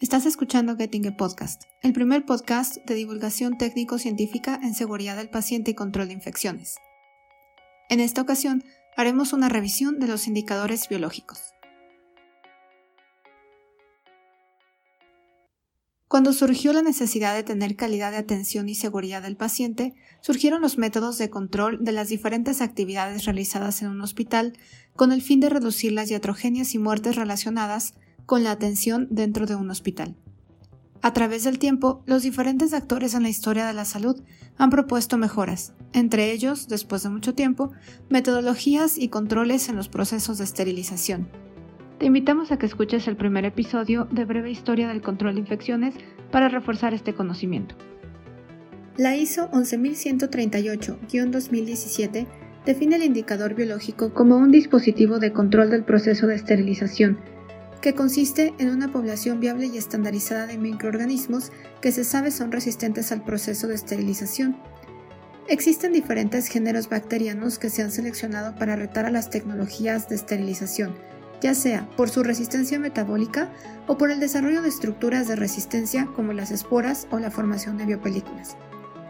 Estás escuchando Getting a Podcast, el primer podcast de divulgación técnico-científica en seguridad del paciente y control de infecciones. En esta ocasión, haremos una revisión de los indicadores biológicos. Cuando surgió la necesidad de tener calidad de atención y seguridad del paciente, surgieron los métodos de control de las diferentes actividades realizadas en un hospital con el fin de reducir las iatrogenias y muertes relacionadas con la atención dentro de un hospital. A través del tiempo, los diferentes actores en la historia de la salud han propuesto mejoras, entre ellos, después de mucho tiempo, metodologías y controles en los procesos de esterilización. Te invitamos a que escuches el primer episodio de Breve Historia del Control de Infecciones para reforzar este conocimiento. La ISO 11138-2017 define el indicador biológico como un dispositivo de control del proceso de esterilización que consiste en una población viable y estandarizada de microorganismos que se sabe son resistentes al proceso de esterilización. Existen diferentes géneros bacterianos que se han seleccionado para retar a las tecnologías de esterilización, ya sea por su resistencia metabólica o por el desarrollo de estructuras de resistencia como las esporas o la formación de biopelículas.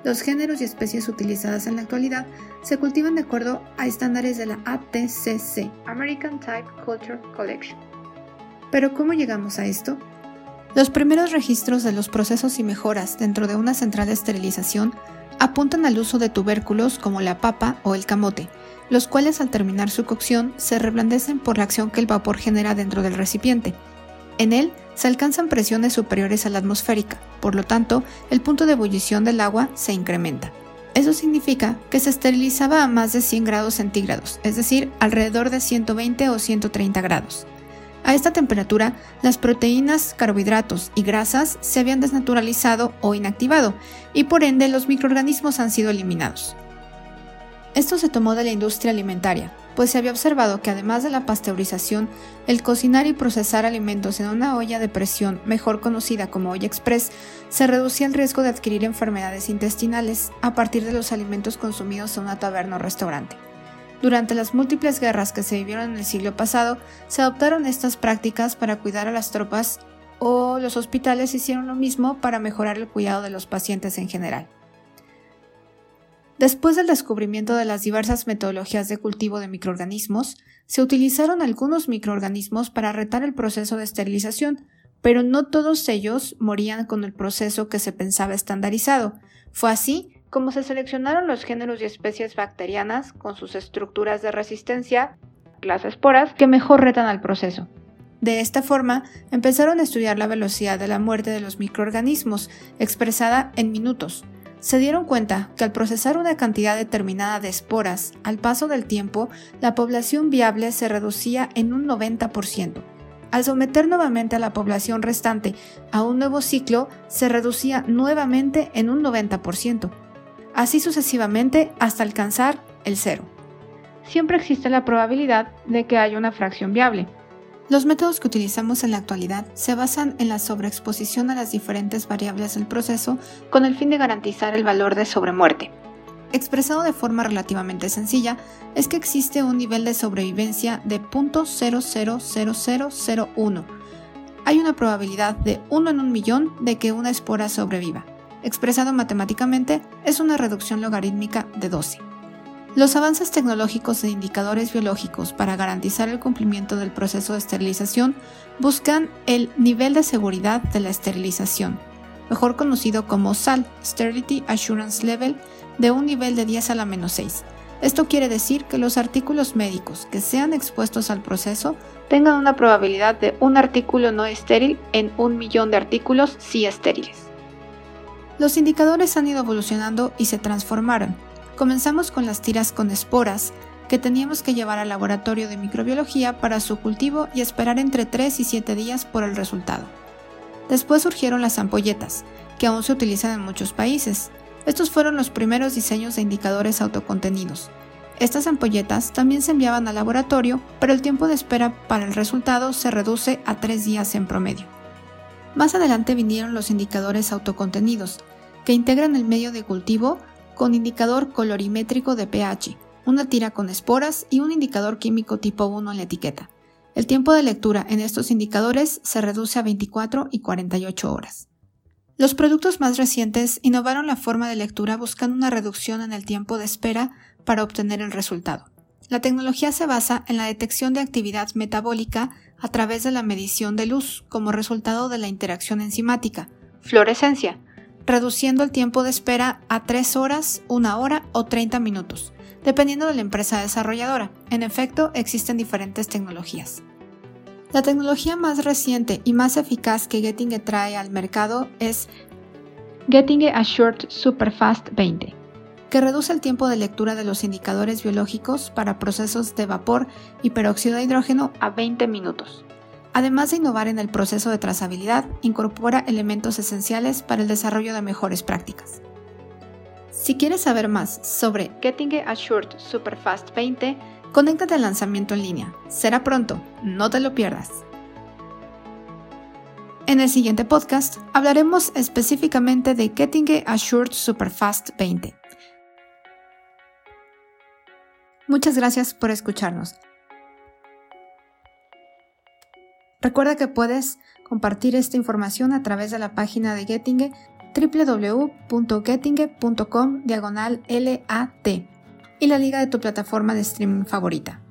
Los géneros y especies utilizadas en la actualidad se cultivan de acuerdo a estándares de la ATCC, American Type Culture Collection. Pero ¿cómo llegamos a esto? Los primeros registros de los procesos y mejoras dentro de una central de esterilización apuntan al uso de tubérculos como la papa o el camote, los cuales al terminar su cocción se reblandecen por la acción que el vapor genera dentro del recipiente. En él se alcanzan presiones superiores a la atmosférica, por lo tanto, el punto de ebullición del agua se incrementa. Eso significa que se esterilizaba a más de 100 grados centígrados, es decir, alrededor de 120 o 130 grados. A esta temperatura, las proteínas, carbohidratos y grasas se habían desnaturalizado o inactivado y por ende los microorganismos han sido eliminados. Esto se tomó de la industria alimentaria, pues se había observado que además de la pasteurización, el cocinar y procesar alimentos en una olla de presión, mejor conocida como olla express, se reducía el riesgo de adquirir enfermedades intestinales a partir de los alimentos consumidos en una taberna o restaurante. Durante las múltiples guerras que se vivieron en el siglo pasado, se adoptaron estas prácticas para cuidar a las tropas o los hospitales hicieron lo mismo para mejorar el cuidado de los pacientes en general. Después del descubrimiento de las diversas metodologías de cultivo de microorganismos, se utilizaron algunos microorganismos para retar el proceso de esterilización, pero no todos ellos morían con el proceso que se pensaba estandarizado. Fue así como se seleccionaron los géneros y especies bacterianas con sus estructuras de resistencia, las esporas, que mejor retan al proceso. De esta forma, empezaron a estudiar la velocidad de la muerte de los microorganismos, expresada en minutos. Se dieron cuenta que al procesar una cantidad determinada de esporas, al paso del tiempo, la población viable se reducía en un 90%. Al someter nuevamente a la población restante a un nuevo ciclo, se reducía nuevamente en un 90% así sucesivamente hasta alcanzar el cero. Siempre existe la probabilidad de que haya una fracción viable. Los métodos que utilizamos en la actualidad se basan en la sobreexposición a las diferentes variables del proceso con el fin de garantizar el valor de sobremuerte. Expresado de forma relativamente sencilla, es que existe un nivel de sobrevivencia de 0.000001. Hay una probabilidad de 1 en un millón de que una espora sobreviva expresado matemáticamente, es una reducción logarítmica de 12. Los avances tecnológicos de indicadores biológicos para garantizar el cumplimiento del proceso de esterilización buscan el nivel de seguridad de la esterilización, mejor conocido como SAL, Sterility Assurance Level, de un nivel de 10 a la menos 6. Esto quiere decir que los artículos médicos que sean expuestos al proceso tengan una probabilidad de un artículo no estéril en un millón de artículos sí estériles. Los indicadores han ido evolucionando y se transformaron. Comenzamos con las tiras con esporas, que teníamos que llevar al laboratorio de microbiología para su cultivo y esperar entre 3 y 7 días por el resultado. Después surgieron las ampolletas, que aún se utilizan en muchos países. Estos fueron los primeros diseños de indicadores autocontenidos. Estas ampolletas también se enviaban al laboratorio, pero el tiempo de espera para el resultado se reduce a 3 días en promedio. Más adelante vinieron los indicadores autocontenidos, que integran el medio de cultivo con indicador colorimétrico de pH, una tira con esporas y un indicador químico tipo 1 en la etiqueta. El tiempo de lectura en estos indicadores se reduce a 24 y 48 horas. Los productos más recientes innovaron la forma de lectura buscando una reducción en el tiempo de espera para obtener el resultado. La tecnología se basa en la detección de actividad metabólica a través de la medición de luz como resultado de la interacción enzimática, fluorescencia, reduciendo el tiempo de espera a 3 horas, 1 hora o 30 minutos, dependiendo de la empresa desarrolladora. En efecto, existen diferentes tecnologías. La tecnología más reciente y más eficaz que Getting trae al mercado es Getting Assured Superfast 20, que reduce el tiempo de lectura de los indicadores biológicos para procesos de vapor y peróxido de hidrógeno a 20 minutos. Además de innovar en el proceso de trazabilidad, incorpora elementos esenciales para el desarrollo de mejores prácticas. Si quieres saber más sobre Getting Assured Superfast 20, conéctate al lanzamiento en línea. Será pronto, no te lo pierdas. En el siguiente podcast hablaremos específicamente de Getting Assured Superfast 20. Muchas gracias por escucharnos. Recuerda que puedes compartir esta información a través de la página de Gettinge www.gettinge.com diagonal LAT y la liga de tu plataforma de streaming favorita.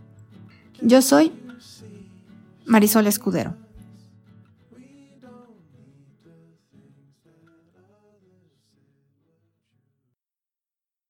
Yo soy Marisol Escudero.